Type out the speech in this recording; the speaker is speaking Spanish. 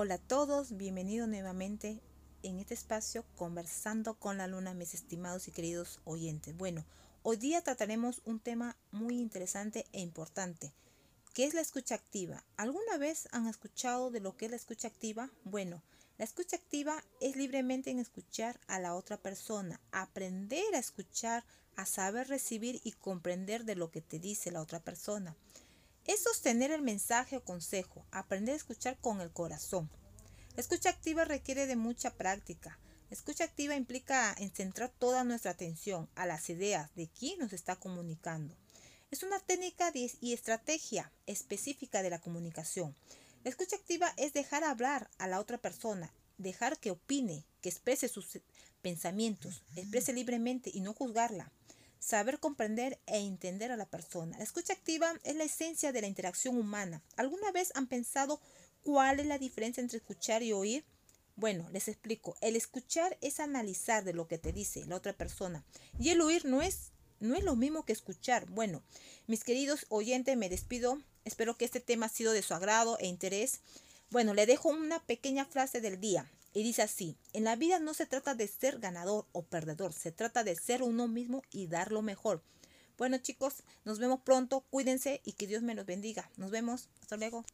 Hola a todos, bienvenidos nuevamente en este espacio conversando con la luna, mis estimados y queridos oyentes. Bueno, hoy día trataremos un tema muy interesante e importante, que es la escucha activa. ¿Alguna vez han escuchado de lo que es la escucha activa? Bueno, la escucha activa es libremente en escuchar a la otra persona, aprender a escuchar, a saber recibir y comprender de lo que te dice la otra persona es sostener el mensaje o consejo, aprender a escuchar con el corazón. Escucha activa requiere de mucha práctica. Escucha activa implica en centrar toda nuestra atención a las ideas de quien nos está comunicando. Es una técnica y estrategia específica de la comunicación. La escucha activa es dejar hablar a la otra persona, dejar que opine, que exprese sus pensamientos, exprese libremente y no juzgarla saber comprender e entender a la persona. La escucha activa es la esencia de la interacción humana. ¿Alguna vez han pensado cuál es la diferencia entre escuchar y oír? Bueno, les explico. El escuchar es analizar de lo que te dice la otra persona y el oír no es no es lo mismo que escuchar. Bueno, mis queridos oyentes, me despido. Espero que este tema ha sido de su agrado e interés. Bueno, le dejo una pequeña frase del día. Y dice así, en la vida no se trata de ser ganador o perdedor, se trata de ser uno mismo y dar lo mejor. Bueno chicos, nos vemos pronto, cuídense y que Dios me los bendiga. Nos vemos, hasta luego.